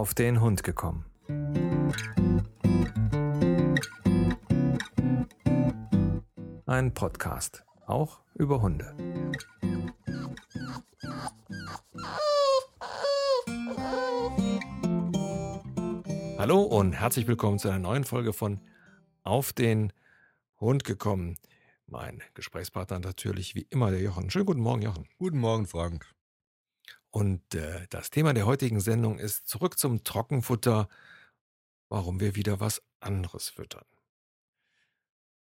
auf den Hund gekommen. Ein Podcast, auch über Hunde. Hallo und herzlich willkommen zu einer neuen Folge von Auf den Hund gekommen. Mein Gesprächspartner natürlich wie immer der Jochen. Schönen guten Morgen, Jochen. Guten Morgen, Frank. Und äh, das Thema der heutigen Sendung ist zurück zum Trockenfutter, warum wir wieder was anderes füttern.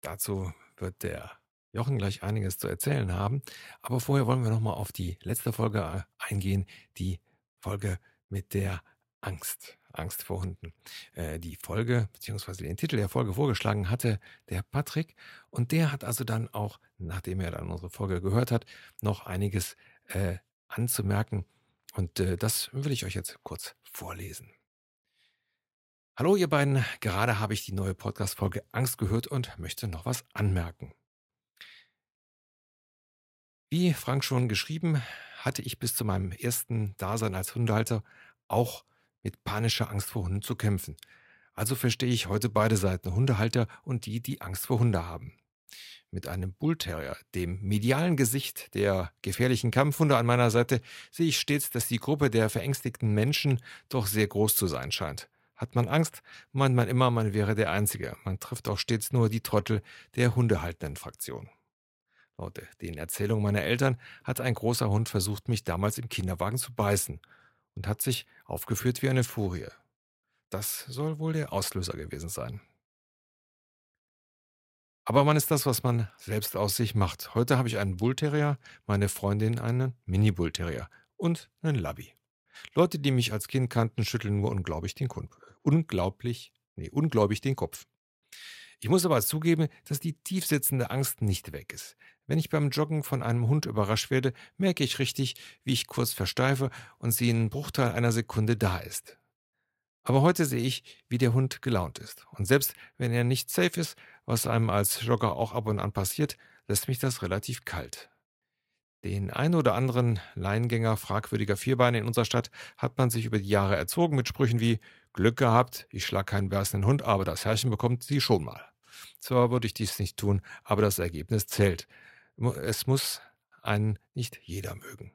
Dazu wird der Jochen gleich einiges zu erzählen haben. Aber vorher wollen wir nochmal auf die letzte Folge äh, eingehen, die Folge mit der Angst. Angst vor Hunden. Äh, die Folge, beziehungsweise den Titel der Folge vorgeschlagen hatte der Patrick. Und der hat also dann auch, nachdem er dann unsere Folge gehört hat, noch einiges äh, anzumerken und äh, das will ich euch jetzt kurz vorlesen. Hallo ihr beiden, gerade habe ich die neue Podcast-Folge Angst gehört und möchte noch was anmerken. Wie Frank schon geschrieben, hatte ich bis zu meinem ersten Dasein als Hundehalter auch mit panischer Angst vor Hunden zu kämpfen. Also verstehe ich heute beide Seiten, Hundehalter und die, die Angst vor Hunde haben mit einem Bullterrier, dem medialen Gesicht der gefährlichen Kampfhunde an meiner Seite, sehe ich stets, dass die Gruppe der verängstigten Menschen doch sehr groß zu sein scheint. Hat man Angst, meint man immer, man wäre der Einzige. Man trifft auch stets nur die Trottel der hundehaltenden Fraktion. Laut den Erzählungen meiner Eltern hat ein großer Hund versucht, mich damals im Kinderwagen zu beißen und hat sich aufgeführt wie eine Furie. Das soll wohl der Auslöser gewesen sein. Aber man ist das, was man selbst aus sich macht. Heute habe ich einen Bullterrier, meine Freundin einen Mini-Bullterrier und einen Labby. Leute, die mich als Kind kannten, schütteln nur unglaublich den Kopf. Unglaublich, nee, ungläubig den Kopf. Ich muss aber zugeben, dass die tiefsitzende Angst nicht weg ist. Wenn ich beim Joggen von einem Hund überrascht werde, merke ich richtig, wie ich kurz versteife und sie in einem Bruchteil einer Sekunde da ist. Aber heute sehe ich, wie der Hund gelaunt ist. Und selbst wenn er nicht safe ist, was einem als Jogger auch ab und an passiert, lässt mich das relativ kalt. Den ein oder anderen Leingänger fragwürdiger Vierbeine in unserer Stadt hat man sich über die Jahre erzogen mit Sprüchen wie Glück gehabt, ich schlag keinen beißenden Hund, aber das Herrchen bekommt sie schon mal. Zwar würde ich dies nicht tun, aber das Ergebnis zählt. Es muss einen nicht jeder mögen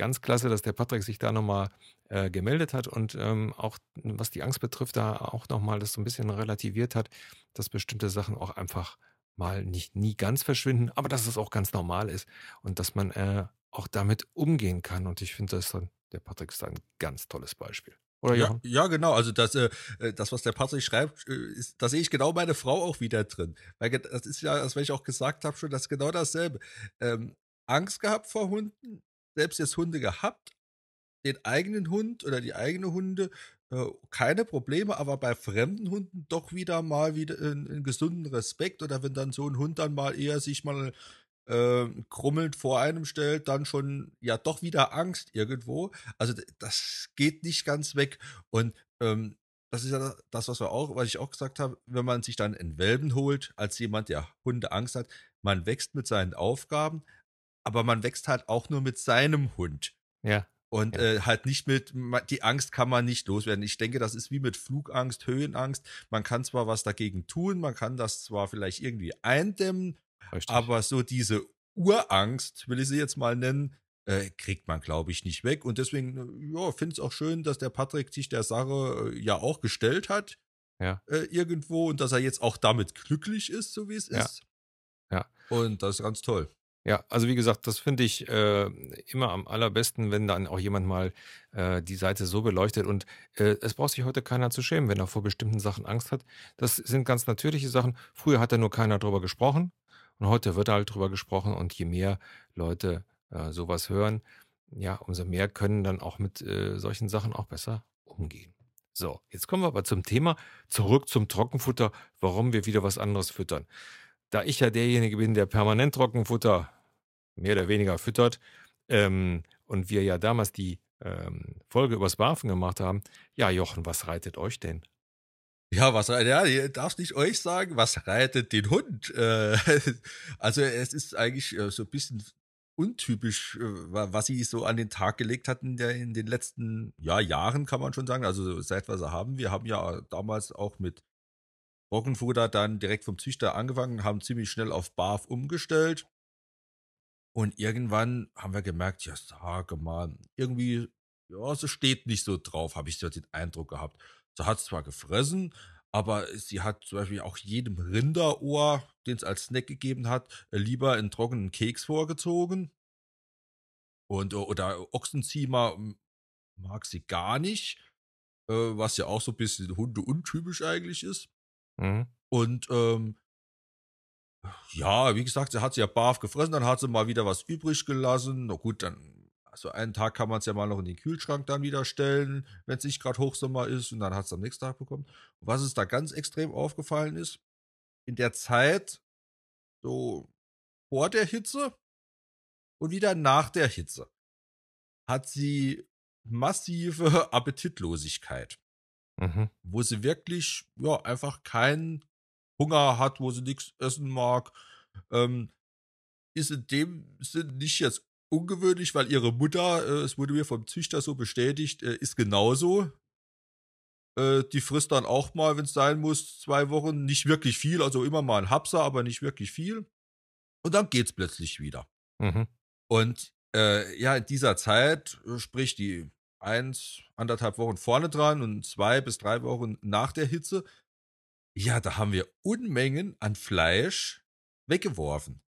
ganz klasse, dass der Patrick sich da nochmal äh, gemeldet hat und ähm, auch was die Angst betrifft, da auch nochmal das so ein bisschen relativiert hat, dass bestimmte Sachen auch einfach mal nicht nie ganz verschwinden, aber dass es auch ganz normal ist und dass man äh, auch damit umgehen kann. Und ich finde, das dann, der Patrick ist ein ganz tolles Beispiel. Oder ja, ja, genau. Also das, äh, äh, das, was der Patrick schreibt, äh, ist, da sehe ich genau meine Frau auch wieder drin. Weil das ist ja, als wenn ich auch gesagt habe, schon das ist genau dasselbe. Ähm, Angst gehabt vor Hunden, selbst jetzt Hunde gehabt, den eigenen Hund oder die eigene Hunde, äh, keine Probleme, aber bei fremden Hunden doch wieder mal wieder einen gesunden Respekt oder wenn dann so ein Hund dann mal eher sich mal äh, krummelnd vor einem stellt, dann schon ja doch wieder Angst irgendwo. Also das geht nicht ganz weg und ähm, das ist ja das, was wir auch, was ich auch gesagt habe, wenn man sich dann einen Welpen holt, als jemand, der Hunde Angst hat, man wächst mit seinen Aufgaben, aber man wächst halt auch nur mit seinem Hund. Ja. Und ja. Äh, halt nicht mit, die Angst kann man nicht loswerden. Ich denke, das ist wie mit Flugangst, Höhenangst. Man kann zwar was dagegen tun, man kann das zwar vielleicht irgendwie eindämmen, Richtig. aber so diese Urangst, will ich sie jetzt mal nennen, äh, kriegt man, glaube ich, nicht weg. Und deswegen, äh, ja, finde es auch schön, dass der Patrick sich der Sache äh, ja auch gestellt hat. Ja. Äh, irgendwo und dass er jetzt auch damit glücklich ist, so wie es ja. ist. Ja. Und das ist ganz toll. Ja, also wie gesagt, das finde ich äh, immer am allerbesten, wenn dann auch jemand mal äh, die Seite so beleuchtet. Und äh, es braucht sich heute keiner zu schämen, wenn er vor bestimmten Sachen Angst hat. Das sind ganz natürliche Sachen. Früher hat da nur keiner drüber gesprochen und heute wird halt drüber gesprochen. Und je mehr Leute äh, sowas hören, ja, umso mehr können dann auch mit äh, solchen Sachen auch besser umgehen. So, jetzt kommen wir aber zum Thema zurück zum Trockenfutter, warum wir wieder was anderes füttern da ich ja derjenige bin, der permanent Trockenfutter mehr oder weniger füttert ähm, und wir ja damals die ähm, Folge übers Barfen gemacht haben, ja, Jochen, was reitet euch denn? Ja, was ja, ihr darfst nicht euch sagen, was reitet den Hund? Äh, also es ist eigentlich äh, so ein bisschen untypisch, äh, was sie so an den Tag gelegt hatten in den letzten ja, Jahren, kann man schon sagen. Also seit wir sie haben. Wir haben ja damals auch mit Trockenfutter dann direkt vom Züchter angefangen, haben ziemlich schnell auf BAF umgestellt. Und irgendwann haben wir gemerkt, ja, sage mal, irgendwie, ja, sie steht nicht so drauf, habe ich so den Eindruck gehabt. Sie hat zwar gefressen, aber sie hat zum Beispiel auch jedem Rinderohr, den es als Snack gegeben hat, lieber einen trockenen Keks vorgezogen. Und, äh, oder Ochsenziemer mag sie gar nicht, äh, was ja auch so ein bisschen Hunde untypisch eigentlich ist. Mhm. Und ähm, ja, wie gesagt, sie hat sie ja barf gefressen, dann hat sie mal wieder was übrig gelassen. Na gut, dann, also einen Tag kann man es ja mal noch in den Kühlschrank dann wieder stellen, wenn es nicht gerade Hochsommer ist und dann hat es am nächsten Tag bekommen. Und was es da ganz extrem aufgefallen ist, in der Zeit, so vor der Hitze und wieder nach der Hitze, hat sie massive Appetitlosigkeit. Mhm. Wo sie wirklich, ja, einfach keinen Hunger hat, wo sie nichts essen mag. Ähm, ist in dem Sinn nicht jetzt ungewöhnlich, weil ihre Mutter, äh, es wurde mir vom Züchter so bestätigt, äh, ist genauso. Äh, die frisst dann auch mal, wenn es sein muss, zwei Wochen. Nicht wirklich viel, also immer mal ein Hapser, aber nicht wirklich viel. Und dann geht's plötzlich wieder. Mhm. Und äh, ja, in dieser Zeit, äh, sprich die eins, anderthalb Wochen vorne dran und zwei bis drei Wochen nach der Hitze, ja, da haben wir Unmengen an Fleisch weggeworfen.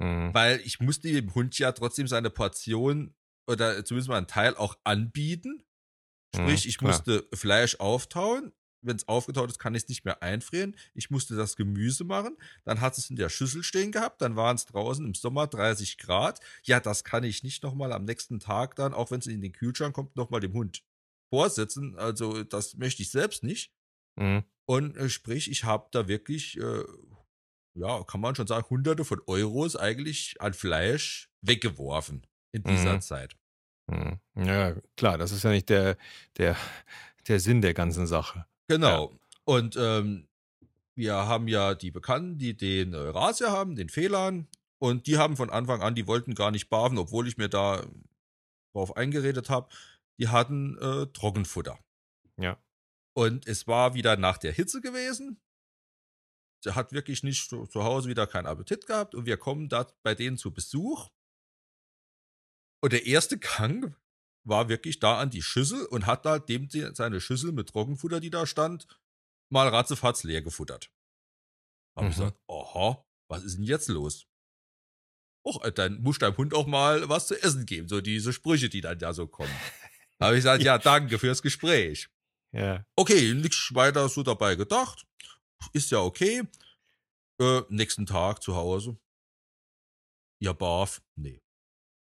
Mhm. Weil ich musste dem Hund ja trotzdem seine Portion oder zumindest mal einen Teil auch anbieten. Sprich, mhm, ich musste Fleisch auftauen. Wenn es aufgetaut ist, kann ich es nicht mehr einfrieren. Ich musste das Gemüse machen. Dann hat es in der Schüssel stehen gehabt. Dann waren es draußen im Sommer 30 Grad. Ja, das kann ich nicht nochmal am nächsten Tag dann, auch wenn es in den Kühlschrank kommt, nochmal dem Hund vorsetzen. Also, das möchte ich selbst nicht. Mhm. Und äh, sprich, ich habe da wirklich, äh, ja, kann man schon sagen, hunderte von Euros eigentlich an Fleisch weggeworfen in dieser mhm. Zeit. Mhm. Ja, klar, das ist ja nicht der, der, der Sinn der ganzen Sache. Genau. Ja. Und ähm, wir haben ja die Bekannten, die den äh, Rasia haben, den Fehlern. Und die haben von Anfang an, die wollten gar nicht barfen, obwohl ich mir da drauf eingeredet habe. Die hatten äh, Trockenfutter. Ja. Und es war wieder nach der Hitze gewesen. Sie hat wirklich nicht zu, zu Hause wieder keinen Appetit gehabt und wir kommen da bei denen zu Besuch. Und der erste Gang war wirklich da an die Schüssel und hat da dem seine Schüssel mit Trockenfutter, die da stand, mal ratzefatz leer gefuttert. Hab mhm. ich gesagt, aha, was ist denn jetzt los? Och, äh, dann muss deinem Hund auch mal was zu essen geben, so diese Sprüche, die dann da so kommen. habe ich gesagt, ja, danke fürs Gespräch. Ja. Okay, nichts weiter so dabei gedacht. Ist ja okay. Äh, nächsten Tag zu Hause. Ja, barf. Nee.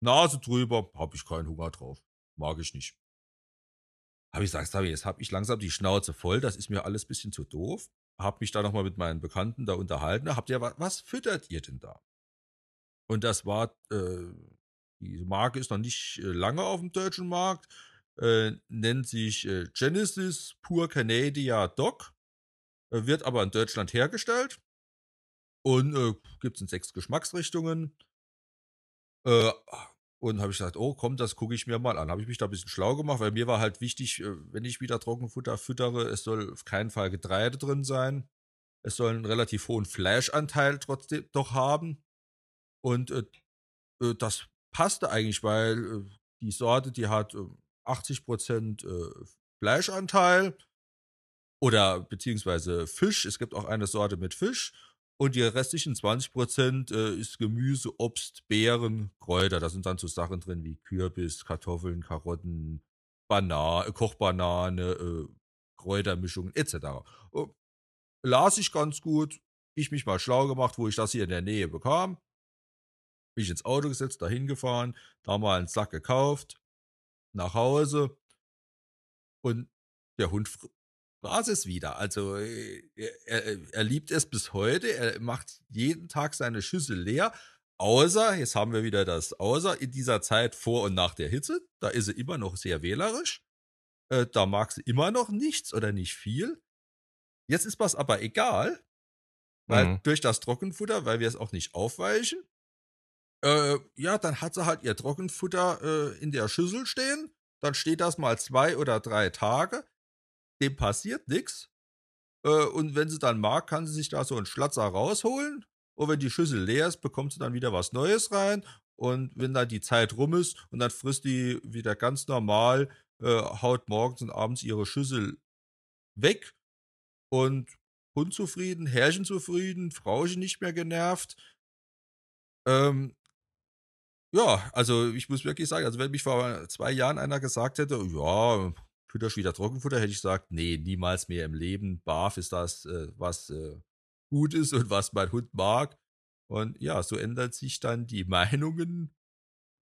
Nase drüber, hab ich keinen Hunger drauf. Mag ich nicht. Hab ich gesagt, jetzt hab ich langsam die Schnauze voll, das ist mir alles bisschen zu doof. Hab mich da nochmal mit meinen Bekannten da unterhalten. Habt ihr was, was füttert ihr denn da? Und das war, äh, die Marke ist noch nicht äh, lange auf dem deutschen Markt äh, nennt sich äh, Genesis Pure Canada Dog, äh, wird aber in Deutschland hergestellt und äh, gibt es in sechs Geschmacksrichtungen. Äh, und habe ich gesagt, oh komm, das gucke ich mir mal an. Habe ich mich da ein bisschen schlau gemacht, weil mir war halt wichtig, äh, wenn ich wieder Trockenfutter füttere, es soll auf keinen Fall Getreide drin sein. Es soll einen relativ hohen Fleischanteil trotzdem doch haben. Und äh, äh, das passte eigentlich, weil äh, die Sorte, die hat 80 Prozent äh, Fleischanteil oder beziehungsweise Fisch. Es gibt auch eine Sorte mit Fisch. Und die restlichen 20 Prozent äh, ist Gemüse, Obst, Beeren, Kräuter. Da sind dann so Sachen drin wie Kürbis, Kartoffeln, Karotten, Banane, Kochbanane, äh, Kräutermischungen etc. Oh, las ich ganz gut. Ich mich mal schlau gemacht, wo ich das hier in der Nähe bekam. Bin ich ins Auto gesetzt, dahin gefahren, da mal einen Sack gekauft, nach Hause und der Hund fraß es wieder. Also äh, er, er, liebt es bis heute. Er macht jeden Tag seine Schüssel leer. Außer, jetzt haben wir wieder das Außer, in dieser Zeit vor und nach der Hitze, da ist sie immer noch sehr wählerisch. Äh, da mag sie immer noch nichts oder nicht viel. Jetzt ist was aber egal, weil mhm. durch das Trockenfutter, weil wir es auch nicht aufweichen, Äh, ja, dann hat sie halt ihr Trockenfutter äh, in der Schüssel stehen. Dann steht das mal zwei oder drei Tage. Dem passiert nichts. Äh, und wenn sie dann mag, kann sie sich da so einen Schlatzer rausholen. Und wenn die Schüssel leer ist, bekommt sie dann wieder was Neues rein. Und wenn dann die Zeit rum ist und dann frisst die wieder ganz normal, äh, haut morgens und abends ihre Schüssel weg. Und Hund zufrieden, Herrchen zufrieden, Frauchen nicht mehr genervt. Ähm, ja, also ich muss wirklich sagen, also wenn mich vor zwei Jahren einer gesagt hätte, ja, fütterst wieder Trockenfutter, hätte ich gesagt, nee, niemals mehr im Leben. Barf ist das, äh, was äh, gut ist und was mein Hund mag. Und ja, so ändern sich dann die Meinungen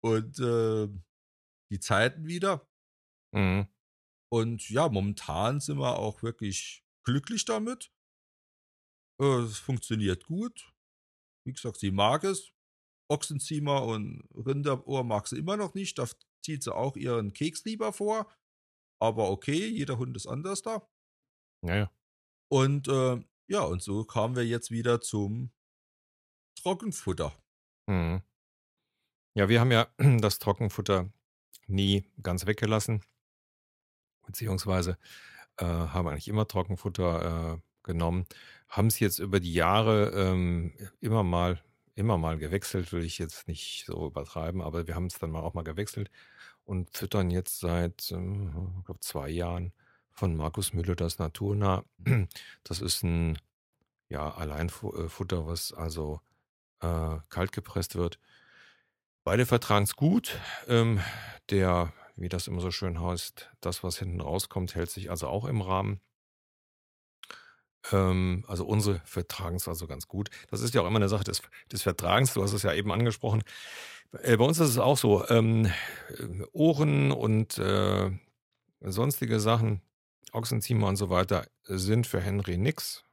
und äh, die Zeiten wieder. Mhm. Und ja, momentan sind wir auch wirklich glücklich damit. Äh, es funktioniert gut. Wie gesagt, sie mag es. Ochsenziemer und Rinderohr mag sie immer noch nicht. Da zieht sie auch ihren Keks lieber vor. Aber okay, jeder Hund ist anders da. Naja. Und äh, ja, und so kamen wir jetzt wieder zum Trockenfutter. Mhm. Ja, wir haben ja das Trockenfutter nie ganz weggelassen. Beziehungsweise äh, haben eigentlich immer Trockenfutter äh, genommen. Haben es jetzt über die Jahre ähm, immer mal immer mal gewechselt, will ich jetzt nicht so übertreiben, aber wir haben es dann mal auch mal gewechselt und füttern jetzt seit, ähm, ich glaube, zwei Jahren von Markus Müller das Naturnah. Das ist ein ja, Alleinfutter, was also äh, kalt gepresst wird. Beide vertragen es gut. Ähm, der, wie das immer so schön heißt, das, was hinten rauskommt, hält sich also auch im Rahmen. Ähm, also unsere vertragen es also ganz gut. Das ist ja auch immer eine Sache des, des Vertragens. Du hast es ja eben angesprochen. Äh, bei uns ist es auch so. Ähm, äh, Ohren und äh, sonstige Sachen, Ochsenziemer und so weiter, sind für Henry nix.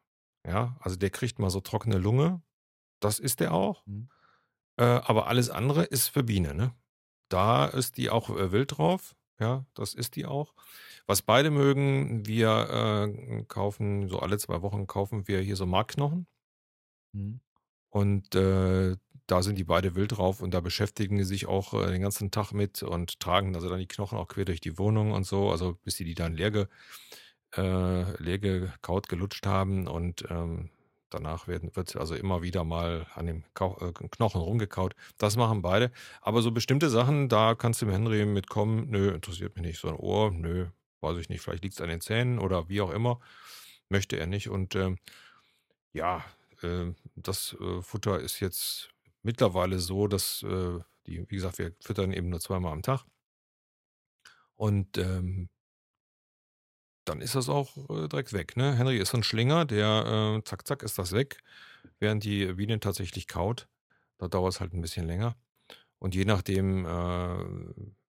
Ja, also der kriegt mal so trockene Lunge. Das ist der auch. Mhm. Äh, aber alles andere ist für Biene, ne? Da ist die auch äh, wild drauf. Ja, das ist die auch. Was beide mögen, wir äh, kaufen, so alle zwei Wochen kaufen wir hier so Markknochen. Mhm. Und äh, da sind die beide wild drauf und da beschäftigen sie sich auch äh, den ganzen Tag mit und tragen also dann die Knochen auch quer durch die Wohnung und so, also bis sie die dann leer, ge, äh, leer gekaut, gelutscht haben und ähm, Danach werden, wird also immer wieder mal an dem äh, Knochen rumgekaut. Das machen beide. Aber so bestimmte Sachen, da kannst du dem Henry mitkommen. Nö, interessiert mich nicht. So ein Ohr, nö, weiß ich nicht. Vielleicht liegt es an den Zähnen oder wie auch immer. Möchte er nicht. Und ähm, ja, äh, das äh, Futter ist jetzt mittlerweile so, dass äh, die, wie gesagt, wir füttern eben nur zweimal am Tag. Und ähm, dann ist das auch äh, direkt weg. Ne? Henry ist so ein Schlinger, der äh, zack, zack ist das weg, während die Biene tatsächlich kaut. Da dauert es halt ein bisschen länger. Und je nachdem, äh,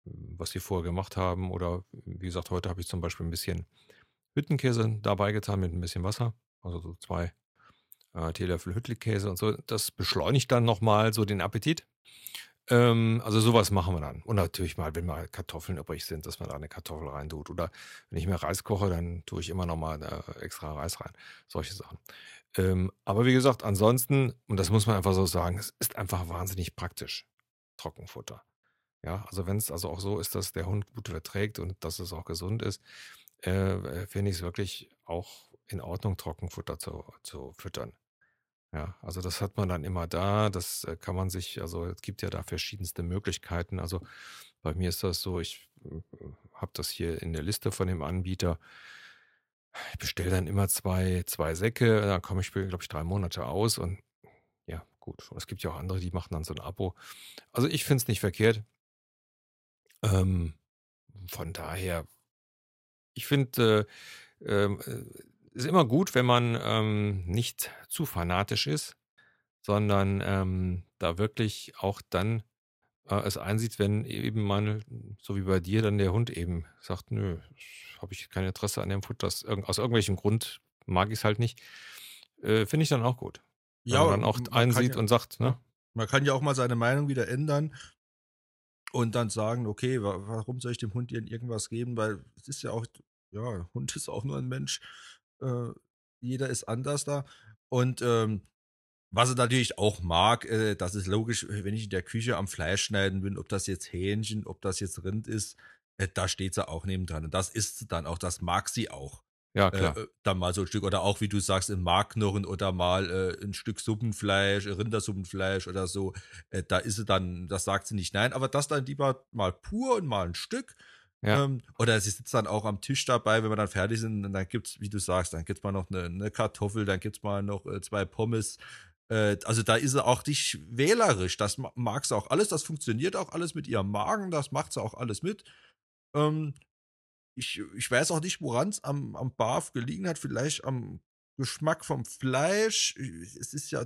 was sie vorher gemacht haben, oder wie gesagt, heute habe ich zum Beispiel ein bisschen Hüttenkäse dabei getan mit ein bisschen Wasser. Also so zwei äh, Teelöffel Hüttelkäse und so. Das beschleunigt dann nochmal so den Appetit. Ähm, also sowas machen wir dann. Und natürlich mal, wenn mal Kartoffeln übrig sind, dass man da eine Kartoffel rein tut. Oder wenn ich mir Reis koche, dann tue ich immer noch mal äh, extra Reis rein. Solche Sachen. Ähm, aber wie gesagt, ansonsten, und das muss man einfach so sagen, es ist einfach wahnsinnig praktisch. Trockenfutter. Ja, also wenn es also auch so ist, dass der Hund gut verträgt und dass es auch gesund ist, äh, finde ich es wirklich auch in Ordnung, Trockenfutter zu, zu füttern. Ja, also das hat man dann immer da. Das äh, kann man sich, also es gibt ja da verschiedenste Möglichkeiten. Also bei mir ist das so, ich äh, habe das hier in der Liste von dem Anbieter. Ich bestelle dann immer zwei, zwei Säcke, da komme ich, glaube ich, drei Monate aus und ja, gut. Es gibt ja auch andere, die machen dann so ein Abo. Also ich finde es nicht verkehrt. Ähm, von daher, ich finde, äh, ähm, äh, ist immer gut, wenn man ähm, nicht zu fanatisch ist, sondern ähm, da wirklich auch dann äh, es einsieht, wenn eben man, so wie bei dir, dann der Hund eben sagt, nö, habe ich kein Interesse an dem Futter, aus, aus irgendwelchem Grund mag ich es halt nicht, äh, finde ich dann auch gut. Ja, wenn man dann auch einsieht ja, und sagt, ne? Man kann ja auch mal seine Meinung wieder ändern und dann sagen, okay, warum soll ich dem Hund irgendwas geben? Weil es ist ja auch, ja, Hund ist auch nur ein Mensch. Äh, jeder ist anders da. Und ähm, Was er natürlich auch mag, äh, das ist logisch, wenn ich in der Küche am Fleisch schneiden bin, ob das jetzt Hähnchen, ob das jetzt Rind ist, äh, da steht sie auch neben dran. Und das isst sie dann auch, das mag sie auch. Ja, klar. Äh, dann mal so ein Stück, oder auch, wie du sagst, ein Markknochen oder mal äh, ein Stück Suppenfleisch, Rindersuppenfleisch oder so. Äh, da ist sie dann, das sagt sie nicht nein, aber das dann lieber mal pur und mal ein Stück. Ja. Ähm, oder sie sitzt dann auch am Tisch dabei, wenn wir dann fertig sind, dann gibt es, wie du sagst, dann gibt es mal noch eine, eine, Kartoffel, dann gibt es mal noch äh, zwei Pommes. Äh, also da ist sie auch nicht wählerisch. Das mag sie auch alles, das funktioniert auch alles mit ihrem Magen, das macht sie auch alles mit. Ähm, ich, ich weiß auch nicht, woran es am, am Barf gelegen hat. Vielleicht am Geschmack vom Fleisch. Es ist ja,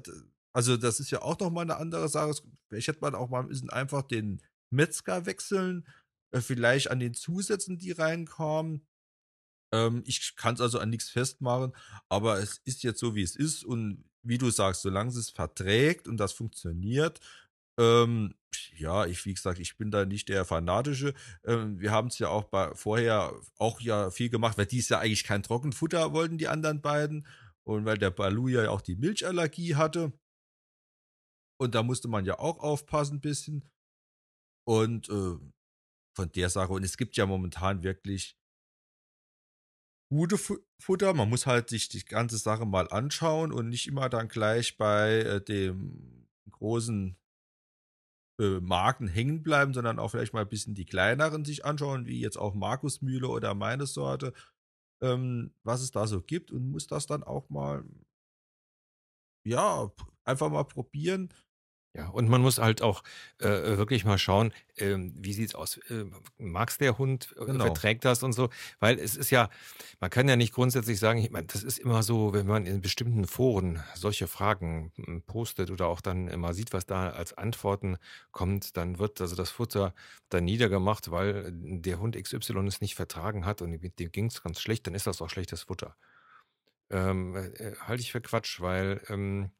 also das ist ja auch nochmal eine andere Sache. Vielleicht hätte man auch mal ein bisschen einfach den Metzger wechseln. Äh, vielleicht an den Zusätzen, die reinkamen. Ähm, ich kann es also an nichts festmachen, aber es ist jetzt so, wie es ist. Und wie du sagst, solange es verträgt und das funktioniert, ähm, ja, ich, wie gesagt, ich bin da nicht der Fanatische. Ähm, wir haben es ja auch bei, vorher auch ja viel gemacht, weil die ist ja eigentlich kein Trockenfutter wollten, die anderen beiden. Und weil der Balu ja auch die Milchallergie hatte. Und da musste man ja auch aufpassen ein bisschen. Und äh, von der Sache. Und es gibt ja momentan wirklich gute Futter. Man muss halt sich die ganze Sache mal anschauen und nicht immer dann gleich bei äh, dem großen äh, Marken hängen bleiben, sondern auch vielleicht mal ein bisschen die kleineren sich anschauen, wie jetzt auch Markusmühle oder meine Sorte, ähm, was es da so gibt und muss das dann auch mal, ja, einfach mal probieren ja, und man muss halt auch äh, wirklich mal schauen, ähm, wie sieht's aus? Äh, mag's der Hund? Äh, Genau. Verträgt das und so? Weil es ist ja, man kann ja nicht grundsätzlich sagen, ich meine, das ist immer so, wenn man in bestimmten Foren solche Fragen hm, postet oder auch dann immer sieht, was da als Antworten kommt, dann wird also das Futter dann niedergemacht, weil der Hund XY es nicht vertragen hat und dem ging's ganz schlecht, dann ist das auch schlechtes Futter. Ähm, äh, äh halte ich für Quatsch, weil ähm,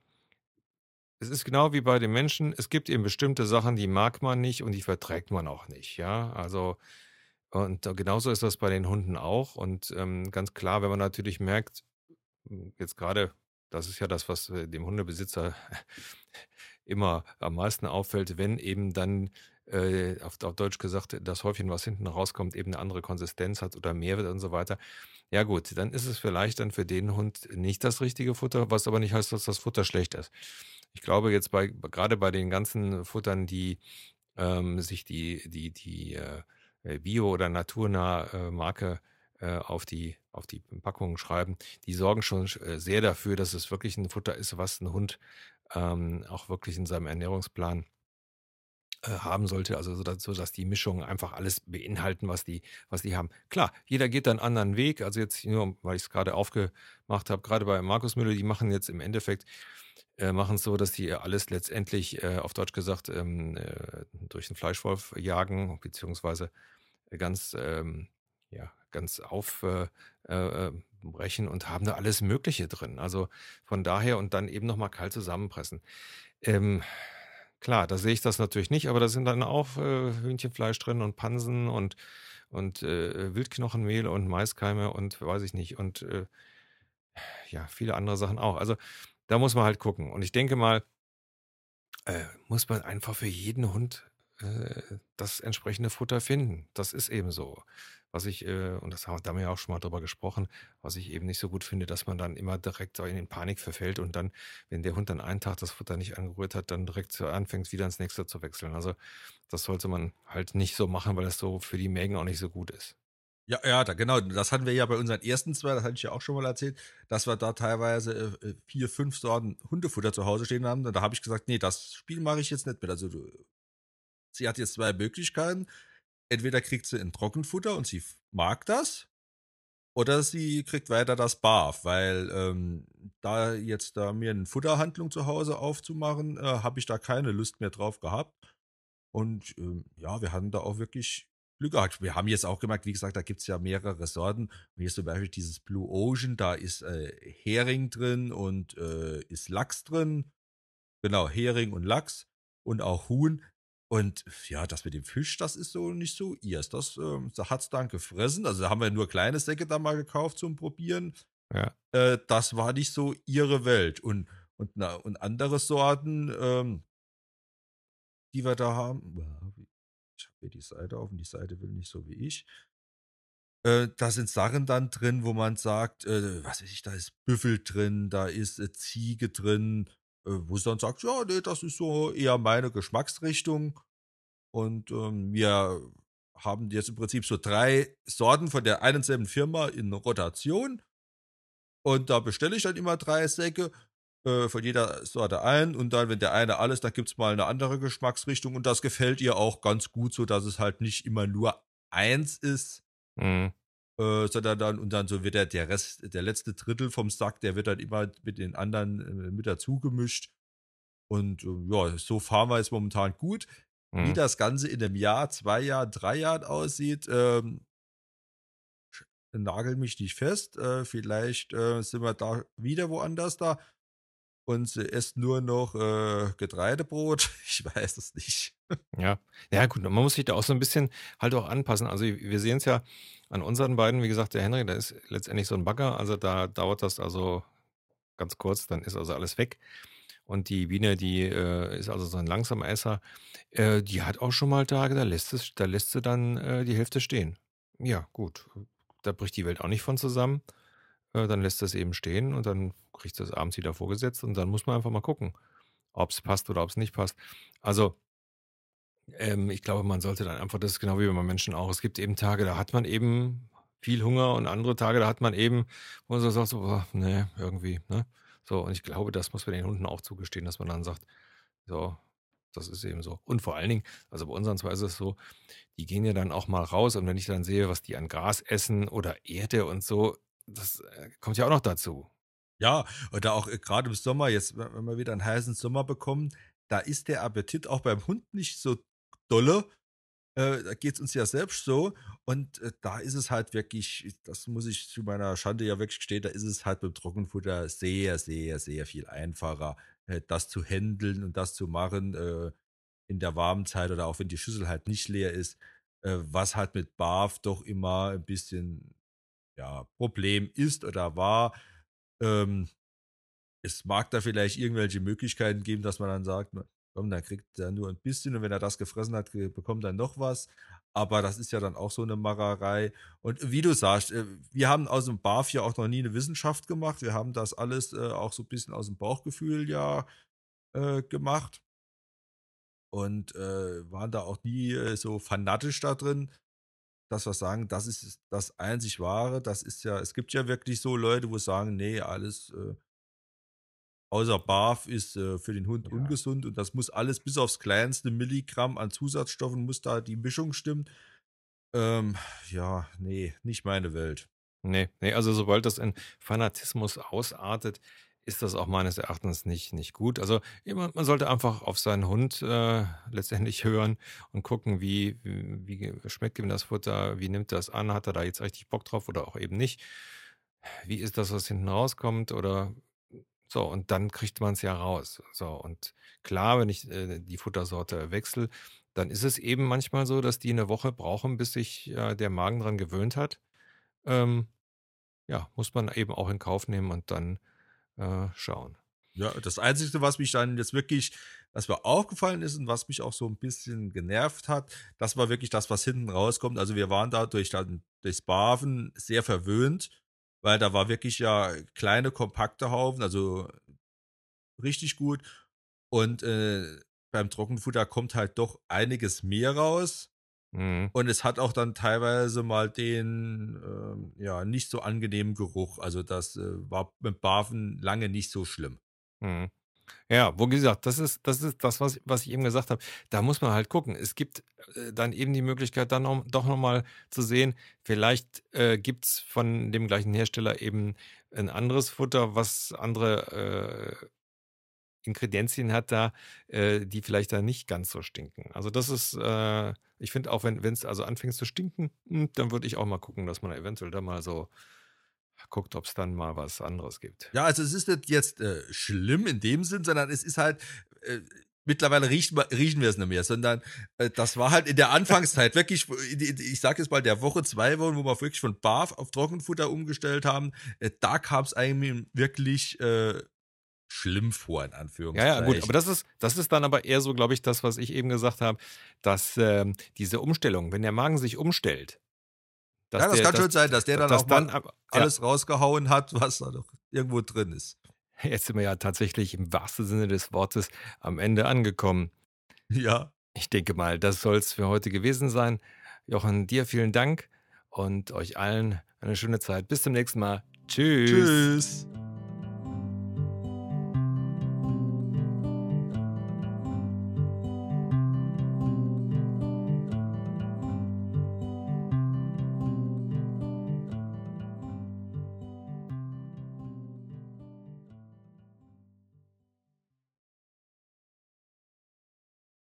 es ist genau wie bei den Menschen. Es gibt eben bestimmte Sachen, die mag man nicht und die verträgt man auch nicht, ja. Also, und genauso ist das bei den Hunden auch. Und ähm, ganz klar, wenn man natürlich merkt, jetzt gerade, das ist ja das, was äh, dem Hundebesitzer immer am meisten auffällt, wenn eben dann äh, auf, auf Deutsch gesagt das Häufchen, was hinten rauskommt, eben eine andere Konsistenz hat oder mehr wird und so weiter. Ja gut, dann ist es vielleicht dann für den Hund nicht das richtige Futter, was aber nicht heißt, dass das Futter schlecht ist. Ich glaube jetzt bei, gerade bei den ganzen Futtern, die ähm, sich die, die, die äh, Bio- oder naturnahe äh, Marke äh, auf die, auf die Packungen schreiben, die sorgen schon äh, sehr dafür, dass es wirklich ein Futter ist, was ein Hund ähm, auch wirklich in seinem Ernährungsplan äh, haben sollte, also so dass, die Mischungen einfach alles beinhalten, was die, was die haben. Klar, jeder geht einen anderen Weg. Also jetzt nur, weil ich es gerade aufgemacht habe, gerade bei Markus Müller, die machen jetzt im Endeffekt äh, machen es so, dass die alles letztendlich, äh, auf Deutsch gesagt, ähm, äh, durch den Fleischwolf jagen, beziehungsweise ganz, ähm, ja, ganz aufbrechen äh, äh, und haben da alles Mögliche drin. Also von daher und dann eben nochmal kalt zusammenpressen. Ähm, klar, da sehe ich das natürlich nicht, aber da sind dann auch äh, Hühnchenfleisch drin und Pansen und, und äh, Wildknochenmehl und Maiskeime und weiß ich nicht und äh, ja, viele andere Sachen auch. Also da muss man halt gucken. Und ich denke mal, äh, muss man einfach für jeden Hund äh, das entsprechende Futter finden. Das ist eben so. Was ich, äh, und das haben, da haben wir ja auch schon mal drüber gesprochen, was ich eben nicht so gut finde, dass man dann immer direkt in Panik verfällt und dann, wenn der Hund dann einen Tag das Futter nicht angerührt hat, dann direkt anfängt, wieder ins nächste zu wechseln. Also das sollte man halt nicht so machen, weil es so für die Mägen auch nicht so gut ist. Ja, ja, da, genau. Das hatten wir ja bei unseren ersten zwei, das hatte ich ja auch schon mal erzählt, dass wir da teilweise äh, vier, fünf Sorten Hundefutter zu Hause stehen haben. Und da habe ich gesagt, nee, das Spiel mache ich jetzt nicht mit. Also du, sie hat jetzt zwei Möglichkeiten. Entweder kriegt sie ein Trockenfutter und sie mag das, oder sie kriegt weiter das Barf, weil ähm, da jetzt da mir eine Futterhandlung zu Hause aufzumachen, äh, habe ich da keine Lust mehr drauf gehabt. Und ähm, ja, wir hatten da auch wirklich Glück gehabt. Wir haben jetzt auch gemerkt, wie gesagt, da gibt es ja mehrere Sorten. Und hier ist zum Beispiel dieses Blue Ocean, da ist äh, Hering drin und äh, ist Lachs drin. Genau, Hering und Lachs und auch Huhn. Und ja, das mit dem Fisch, das ist so nicht so ihrs. Das ähm, hat es dann gefressen. Also da haben wir nur kleine Säcke da mal gekauft zum Probieren. Ja. Äh, das war nicht so ihre Welt. Und Und, na, und andere Sorten, ähm, die wir da haben, ich habe hier die Seite auf und die Seite will nicht so wie ich. Äh, da sind Sachen dann drin, wo man sagt, äh, was weiß ich, da ist Büffel drin, da ist äh, Ziege drin, äh, wo es dann sagt, ja, nee, das ist so eher meine Geschmacksrichtung. Und ähm, wir haben jetzt im Prinzip so drei Sorten von der einen selben Firma in Rotation. Und da bestelle ich dann immer drei Säcke äh, von jeder Sorte ein. Und dann, wenn der eine alles, dann gibt es mal eine andere Geschmacksrichtung. Und das gefällt ihr auch ganz gut, so dass es halt nicht immer nur eins ist. Mhm. Äh, sondern dann, und dann so wird der, der Rest, der letzte Drittel vom Sack, der wird dann immer mit den anderen äh, mit dazu gemischt. Und äh, ja, so fahren wir jetzt momentan gut. Mhm. Wie das Ganze in einem Jahr, zwei Jahren, drei Jahren aussieht, ähm, nagel mich nicht fest. Äh, vielleicht äh, sind wir da wieder woanders da und sie isst nur noch äh, Getreidebrot. Ich weiß es nicht. Ja, ja gut, man muss sich da auch so ein bisschen halt auch anpassen. Also wir sehen es ja an unseren beiden, wie gesagt, der Henry, der ist letztendlich so ein Bagger, also da dauert das also ganz kurz, dann ist also alles weg. Und die Biene, die äh, ist also so ein langsamer Esser, äh, die hat auch schon mal Tage, da lässt, es, da lässt sie dann äh, die Hälfte stehen. Ja, gut. Da bricht die Welt auch nicht von zusammen. Äh, dann lässt es eben stehen und dann kriegt es abends wieder vorgesetzt und dann muss man einfach mal gucken, ob es passt oder ob es nicht passt. Also, ähm, ich glaube, man sollte dann einfach, das ist genau wie bei Menschen auch. Es gibt eben Tage, da hat man eben viel Hunger und andere Tage, da hat man eben, wo man so sagt, so, oh, nee, irgendwie, ne? So, und ich glaube, das muss man den Hunden auch zugestehen, dass man dann sagt, so, das ist eben so. Und vor allen Dingen, also bei unseren zwei ist es so, die gehen ja dann auch mal raus und wenn ich dann sehe, was die an Gras essen oder Erde und so, das äh, kommt ja auch noch dazu. Ja, oder auch äh, gerade im Sommer, jetzt, wenn wir wieder einen heißen Sommer bekommen, da ist der Appetit auch beim Hund nicht so dolle. Äh, da geht es uns ja selbst so. Und äh, da ist es halt wirklich, das muss ich zu meiner Schande ja wirklich gestehen, da ist es halt beim Trockenfutter sehr, sehr, sehr viel einfacher, äh, das zu handeln und das zu machen in der warmen Zeit oder auch wenn die Schüssel halt nicht leer ist, was halt mit Barf doch immer ein bisschen ja, Problem ist oder war. Ähm, es mag da vielleicht irgendwelche Möglichkeiten geben, dass man dann sagt, komm, dann kriegt er nur ein bisschen und wenn er das gefressen hat, bekommt er noch was. Aber das ist ja dann auch so eine Marerei. Und wie du sagst, äh, wir haben aus dem BAF ja auch noch nie eine Wissenschaft gemacht. Wir haben das alles äh, auch so ein bisschen aus dem Bauchgefühl ja äh, gemacht. Und waren da auch nie so fanatisch da drin dass wir sagen, das ist das einzig Wahre. Das ist ja, es gibt ja wirklich so Leute, wo sagen, nee, alles äh, außer BAF ist äh, für den Hund ja. ungesund und das muss alles bis aufs kleinste Milligramm an Zusatzstoffen, muss da die Mischung stimmen. Ähm, ja, nee, nicht meine Welt. Nee, nee, also sobald das in Fanatismus ausartet, ist das auch meines Erachtens nicht, nicht gut. Also man sollte einfach auf seinen Hund äh, letztendlich hören und gucken, wie, wie, wie schmeckt ihm das Futter, wie nimmt das an, hat er da jetzt richtig Bock drauf oder auch eben nicht. Wie ist das, was hinten rauskommt oder so, und dann kriegt man es ja raus. So, und klar, wenn ich äh, die Futtersorte wechsle, dann ist es eben manchmal so, dass die eine Woche brauchen, bis sich äh, der Magen dran gewöhnt hat. Ähm, ja, muss man eben auch in Kauf nehmen und dann äh, schauen. Ja, das Einzige, was mich dann jetzt wirklich, was mir aufgefallen ist und was mich auch so ein bisschen genervt hat, das war wirklich das, was hinten rauskommt. Also wir waren da durch dann durchs Baven sehr verwöhnt, weil da war wirklich ja kleine, kompakte Haufen, also richtig gut. Und äh, beim Trockenfutter kommt halt doch einiges mehr raus. Mhm. Und es hat auch dann teilweise mal den ähm, ja nicht so angenehmen Geruch. Also das äh, war mit Barfen lange nicht so schlimm. Mhm. Ja, wo gesagt, das ist das, ist das was, was ich eben gesagt habe. Da muss man halt gucken. Es gibt äh, dann eben die Möglichkeit, dann noch, doch nochmal zu sehen, vielleicht äh, gibt es von dem gleichen Hersteller eben ein anderes Futter, was andere äh, Ingredienzien hat da, äh, die vielleicht da nicht ganz so stinken. Also das ist, äh, ich finde auch, wenn es also anfängt zu stinken, hm, dann würde ich auch mal gucken, dass man eventuell da mal so guckt, ob es dann mal was anderes gibt. Ja, also es ist nicht jetzt äh, schlimm in dem Sinn, sondern es ist halt, äh, mittlerweile riechen, riechen wir es nicht mehr, sondern äh, das war halt in der Anfangszeit wirklich, ich sage jetzt mal der Woche, zwei Wochen, wo wir wirklich von Barf auf Trockenfutter umgestellt haben, äh, da kam es eigentlich wirklich äh, schlimm vor, in Ja, Anführungszeichen. ja, gut, aber das ist, das ist dann aber eher so, glaube ich, das, was ich eben gesagt habe, dass ähm, diese Umstellung, wenn der Magen sich umstellt, dass ja, das der, kann dass, schon sein, dass der dann dass auch dann, ab- ja, alles rausgehauen hat, was da noch irgendwo drin ist. jetzt sind wir ja tatsächlich im wahrsten Sinne des Wortes am Ende angekommen. Ja. Ich denke mal, das soll es für heute gewesen sein. Jochen, dir vielen Dank und euch allen eine schöne Zeit. Bis zum nächsten Mal. Tschüss. Tschüss.